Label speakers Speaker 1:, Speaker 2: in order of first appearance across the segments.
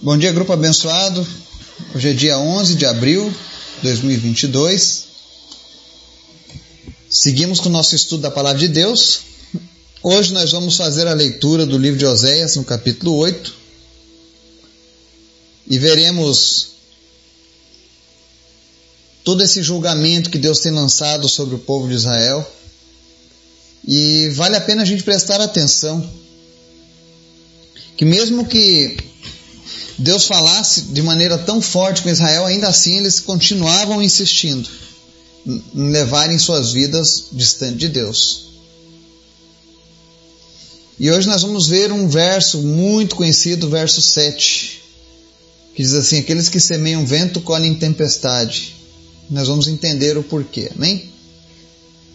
Speaker 1: Bom dia, grupo abençoado. Hoje é dia 11 de abril de 2022. Seguimos com o nosso estudo da Palavra de Deus. Hoje nós vamos fazer a leitura do livro de Oséias, no capítulo 8. E veremos todo esse julgamento que Deus tem lançado sobre o povo de Israel. E vale a pena a gente prestar atenção. Que mesmo que Deus falasse de maneira tão forte com Israel, ainda assim eles continuavam insistindo em levarem suas vidas distante de Deus. E hoje nós vamos ver um verso muito conhecido, verso 7, que diz assim: Aqueles que semeiam vento colhem tempestade. Nós vamos entender o porquê, amém?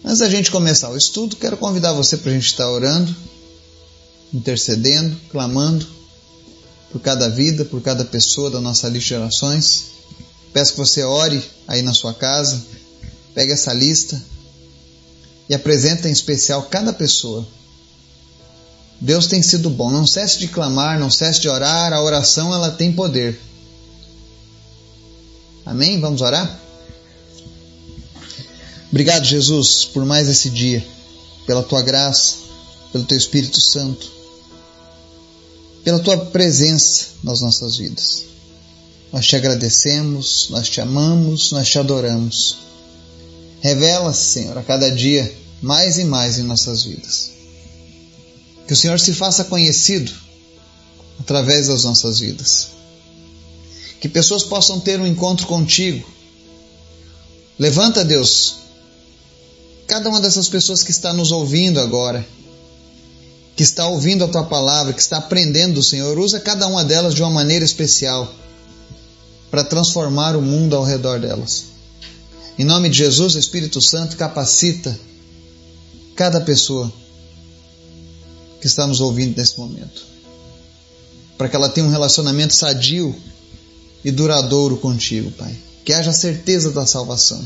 Speaker 1: Antes da gente começar o estudo, quero convidar você para a gente estar orando, intercedendo, clamando por cada vida, por cada pessoa da nossa lista de orações. Peço que você ore aí na sua casa, pegue essa lista e apresente em especial cada pessoa. Deus tem sido bom, não cesse de clamar, não cesse de orar, a oração ela tem poder. Amém? Vamos orar? Obrigado, Jesus, por mais esse dia, pela tua graça, pelo teu Espírito Santo pela tua presença nas nossas vidas. Nós te agradecemos, nós te amamos, nós te adoramos. Revela-se, Senhor, a cada dia mais e mais em nossas vidas. Que o Senhor se faça conhecido através das nossas vidas. Que pessoas possam ter um encontro contigo. Levanta, Deus, cada uma dessas pessoas que está nos ouvindo agora que está ouvindo a tua palavra, que está aprendendo do Senhor, usa cada uma delas de uma maneira especial para transformar o mundo ao redor delas. Em nome de Jesus, Espírito Santo, capacita cada pessoa que está nos ouvindo nesse momento, para que ela tenha um relacionamento sadio e duradouro contigo, Pai. Que haja certeza da salvação.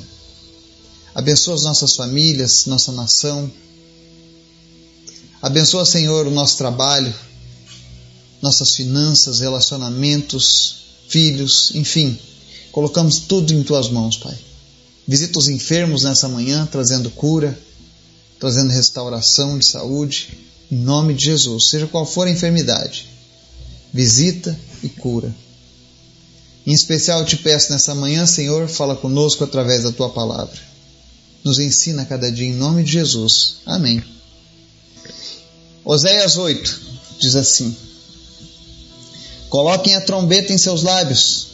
Speaker 1: Abençoa as nossas famílias, nossa nação, Abençoa, Senhor, o nosso trabalho, nossas finanças, relacionamentos, filhos, enfim. Colocamos tudo em tuas mãos, Pai. Visita os enfermos nessa manhã, trazendo cura, trazendo restauração de saúde, em nome de Jesus, seja qual for a enfermidade. Visita e cura. Em especial, eu te peço nessa manhã, Senhor, fala conosco através da tua palavra. Nos ensina cada dia em nome de Jesus. Amém. Oséias 8 diz assim: Coloquem a trombeta em seus lábios,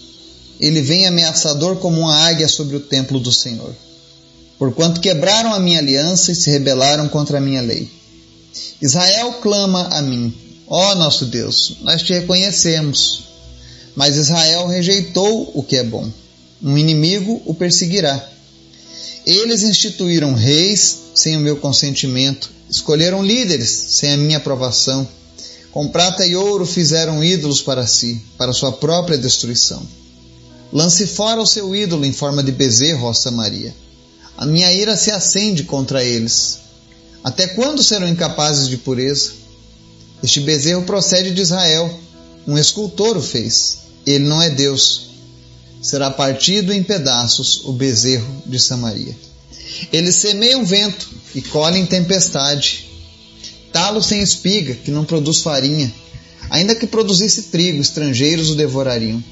Speaker 1: ele vem ameaçador como uma águia sobre o templo do Senhor. Porquanto quebraram a minha aliança e se rebelaram contra a minha lei. Israel clama a mim: Ó oh, nosso Deus, nós te reconhecemos. Mas Israel rejeitou o que é bom. Um inimigo o perseguirá. Eles instituíram reis sem o meu consentimento Escolheram líderes sem a minha aprovação. Com prata e ouro fizeram ídolos para si, para sua própria destruição. Lance fora o seu ídolo em forma de bezerro, ó Samaria. A minha ira se acende contra eles. Até quando serão incapazes de pureza? Este bezerro procede de Israel. Um escultor o fez. Ele não é Deus. Será partido em pedaços o bezerro de Samaria. Eles semeiam vento e colhem tempestade. Talo sem espiga, que não produz farinha. Ainda que produzisse trigo, estrangeiros o devorariam.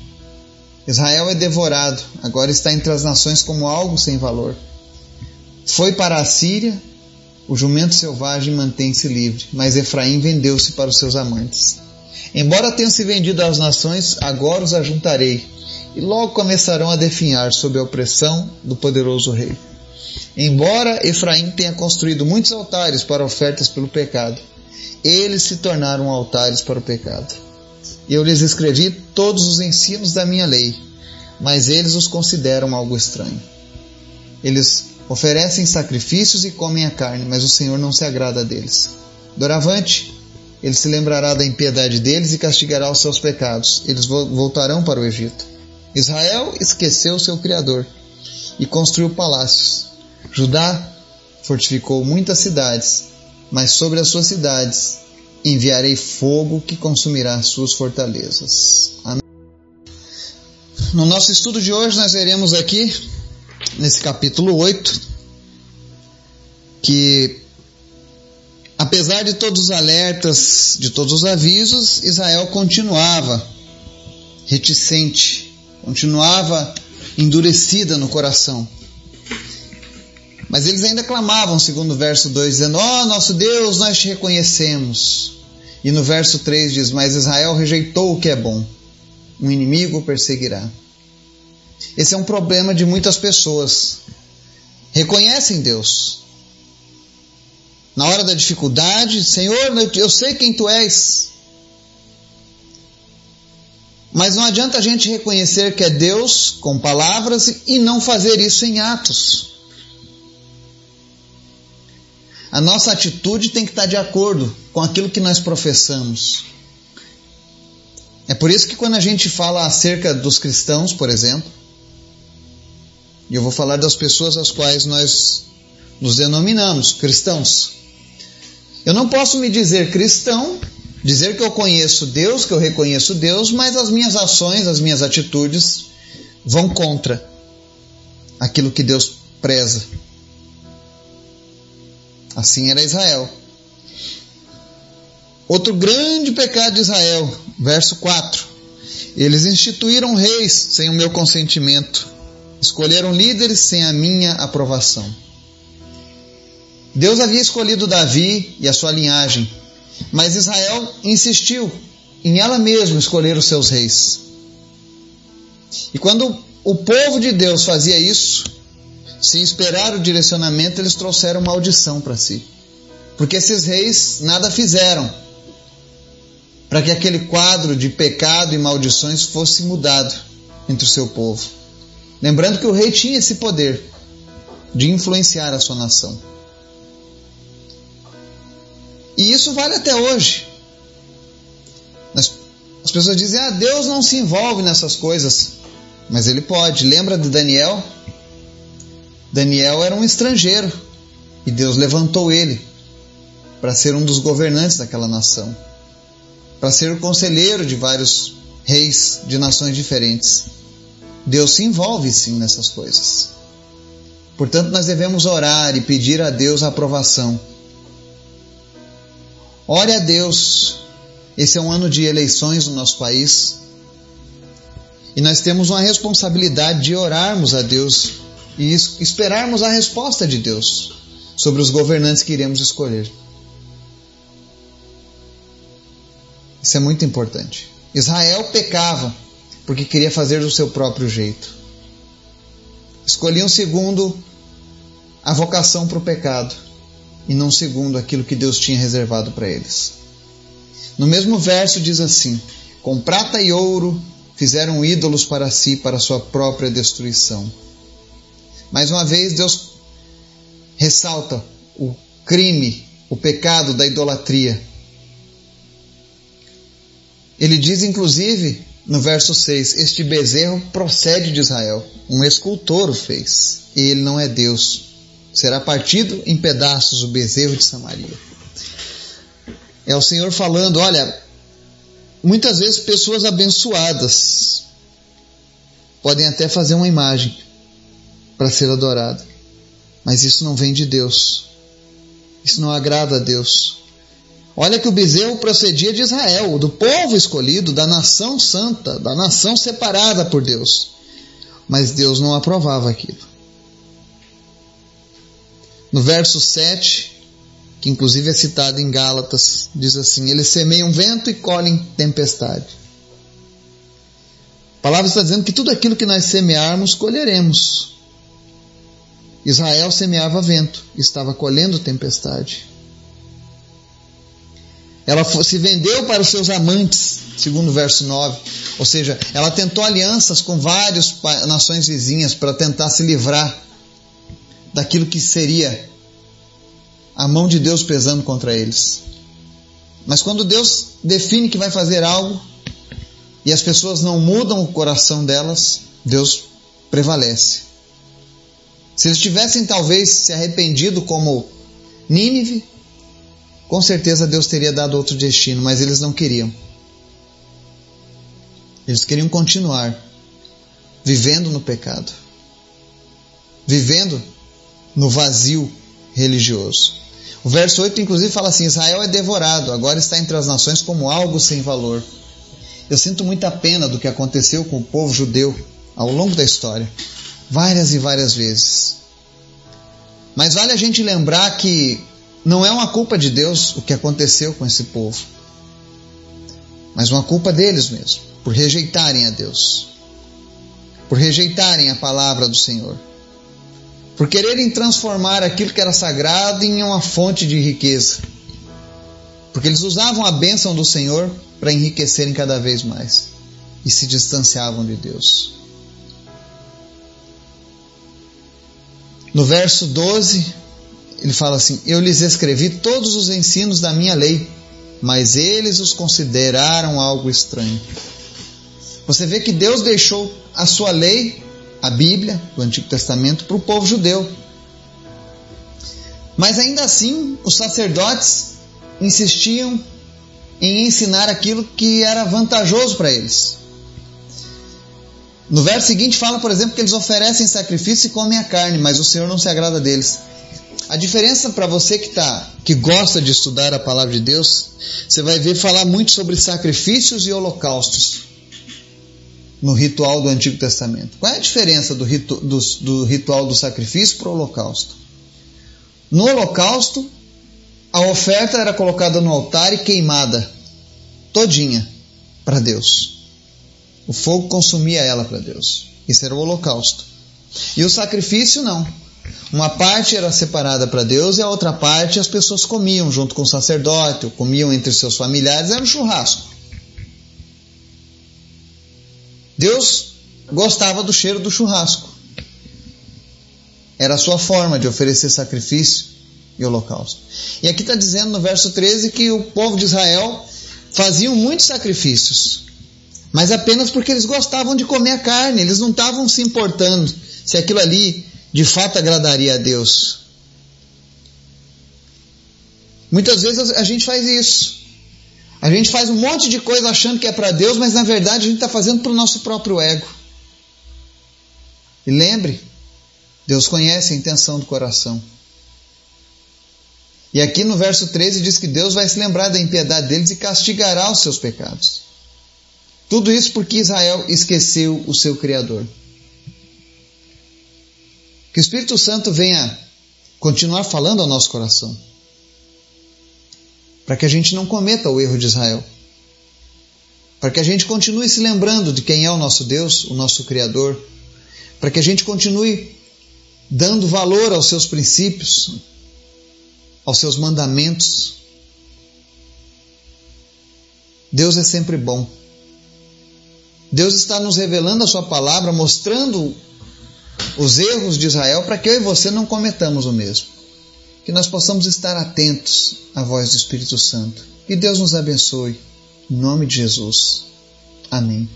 Speaker 1: Israel é devorado, agora está entre as nações como algo sem valor. Foi para a Síria, o jumento selvagem mantém-se livre, mas Efraim vendeu-se para os seus amantes. Embora tenham se vendido às nações, agora os ajuntarei, e logo começarão a definhar sob a opressão do poderoso rei. Embora Efraim tenha construído muitos altares para ofertas pelo pecado, eles se tornaram altares para o pecado. Eu lhes escrevi todos os ensinos da minha lei, mas eles os consideram algo estranho. Eles oferecem sacrifícios e comem a carne, mas o Senhor não se agrada deles. Doravante, ele se lembrará da impiedade deles e castigará os seus pecados. Eles voltarão para o Egito. Israel esqueceu seu Criador e construiu palácios Judá fortificou muitas cidades, mas sobre as suas cidades enviarei fogo que consumirá suas fortalezas. Amém. no nosso estudo de hoje nós veremos aqui, nesse capítulo 8, que apesar de todos os alertas, de todos os avisos, Israel continuava reticente, continuava endurecida no coração. Mas eles ainda clamavam, segundo o verso 2, dizendo: Ó oh, nosso Deus, nós te reconhecemos. E no verso 3 diz: Mas Israel rejeitou o que é bom, o inimigo o perseguirá. Esse é um problema de muitas pessoas. Reconhecem Deus. Na hora da dificuldade, Senhor, eu sei quem tu és. Mas não adianta a gente reconhecer que é Deus com palavras e não fazer isso em atos. A nossa atitude tem que estar de acordo com aquilo que nós professamos. É por isso que quando a gente fala acerca dos cristãos, por exemplo, e eu vou falar das pessoas às quais nós nos denominamos cristãos. Eu não posso me dizer cristão, dizer que eu conheço Deus, que eu reconheço Deus, mas as minhas ações, as minhas atitudes vão contra aquilo que Deus preza. Assim era Israel. Outro grande pecado de Israel, verso 4. Eles instituíram reis sem o meu consentimento, escolheram líderes sem a minha aprovação. Deus havia escolhido Davi e a sua linhagem, mas Israel insistiu em ela mesma escolher os seus reis. E quando o povo de Deus fazia isso, sem esperar o direcionamento, eles trouxeram maldição para si. Porque esses reis nada fizeram para que aquele quadro de pecado e maldições fosse mudado entre o seu povo. Lembrando que o rei tinha esse poder de influenciar a sua nação. E isso vale até hoje. As pessoas dizem: ah, Deus não se envolve nessas coisas. Mas ele pode. Lembra de Daniel? Daniel era um estrangeiro e Deus levantou ele para ser um dos governantes daquela nação, para ser o conselheiro de vários reis de nações diferentes. Deus se envolve sim nessas coisas. Portanto, nós devemos orar e pedir a Deus a aprovação. Ore a Deus. Esse é um ano de eleições no nosso país. E nós temos uma responsabilidade de orarmos a Deus e esperarmos a resposta de Deus sobre os governantes que iremos escolher. Isso é muito importante. Israel pecava porque queria fazer do seu próprio jeito. Escolhiam segundo a vocação para o pecado e não segundo aquilo que Deus tinha reservado para eles. No mesmo verso diz assim: Com prata e ouro fizeram ídolos para si, para sua própria destruição. Mais uma vez, Deus ressalta o crime, o pecado da idolatria. Ele diz, inclusive, no verso 6: Este bezerro procede de Israel, um escultor o fez, e ele não é Deus. Será partido em pedaços o bezerro de Samaria. É o Senhor falando: olha, muitas vezes pessoas abençoadas podem até fazer uma imagem, para ser adorado. Mas isso não vem de Deus. Isso não agrada a Deus. Olha que o bezerro procedia de Israel, do povo escolhido, da nação santa, da nação separada por Deus. Mas Deus não aprovava aquilo. No verso 7, que inclusive é citado em Gálatas, diz assim: Eles semeiam vento e colhem tempestade. A palavra está dizendo que tudo aquilo que nós semearmos, colheremos. Israel semeava vento, estava colhendo tempestade. Ela se vendeu para os seus amantes, segundo o verso 9. Ou seja, ela tentou alianças com várias nações vizinhas para tentar se livrar daquilo que seria a mão de Deus pesando contra eles. Mas quando Deus define que vai fazer algo e as pessoas não mudam o coração delas, Deus prevalece. Se eles tivessem talvez se arrependido como Nínive, com certeza Deus teria dado outro destino, mas eles não queriam. Eles queriam continuar. vivendo no pecado, vivendo no vazio religioso. O verso 8, inclusive, fala assim: Israel é devorado, agora está entre as nações como algo sem valor. Eu sinto muita pena do que aconteceu com o povo judeu ao longo da história, várias e várias vezes. Mas vale a gente lembrar que não é uma culpa de Deus o que aconteceu com esse povo, mas uma culpa deles mesmo, por rejeitarem a Deus, por rejeitarem a palavra do Senhor por quererem transformar aquilo que era sagrado em uma fonte de riqueza. Porque eles usavam a bênção do Senhor para enriquecerem cada vez mais e se distanciavam de Deus. No verso 12, ele fala assim: Eu lhes escrevi todos os ensinos da minha lei, mas eles os consideraram algo estranho. Você vê que Deus deixou a sua lei a Bíblia do Antigo Testamento para o povo judeu. Mas ainda assim, os sacerdotes insistiam em ensinar aquilo que era vantajoso para eles. No verso seguinte fala, por exemplo, que eles oferecem sacrifício e comem a carne, mas o Senhor não se agrada deles. A diferença para você que tá, que gosta de estudar a palavra de Deus, você vai ver falar muito sobre sacrifícios e holocaustos no ritual do Antigo Testamento. Qual é a diferença do, ritu, do, do ritual do sacrifício para o holocausto? No holocausto, a oferta era colocada no altar e queimada, todinha, para Deus. O fogo consumia ela para Deus. Isso era o holocausto. E o sacrifício não. Uma parte era separada para Deus e a outra parte as pessoas comiam junto com o sacerdote, comiam entre seus familiares, era um churrasco. Deus gostava do cheiro do churrasco. Era a sua forma de oferecer sacrifício e holocausto. E aqui está dizendo no verso 13 que o povo de Israel faziam muitos sacrifícios, mas apenas porque eles gostavam de comer a carne, eles não estavam se importando se aquilo ali de fato agradaria a Deus. Muitas vezes a gente faz isso. A gente faz um monte de coisa achando que é para Deus, mas na verdade a gente está fazendo para o nosso próprio ego. E lembre, Deus conhece a intenção do coração. E aqui no verso 13 diz que Deus vai se lembrar da impiedade deles e castigará os seus pecados. Tudo isso porque Israel esqueceu o seu Criador. Que o Espírito Santo venha continuar falando ao nosso coração para que a gente não cometa o erro de Israel. Para que a gente continue se lembrando de quem é o nosso Deus, o nosso Criador. Para que a gente continue dando valor aos seus princípios, aos seus mandamentos. Deus é sempre bom. Deus está nos revelando a sua palavra, mostrando os erros de Israel para que eu e você não cometamos o mesmo. Que nós possamos estar atentos à voz do Espírito Santo. Que Deus nos abençoe. Em nome de Jesus. Amém.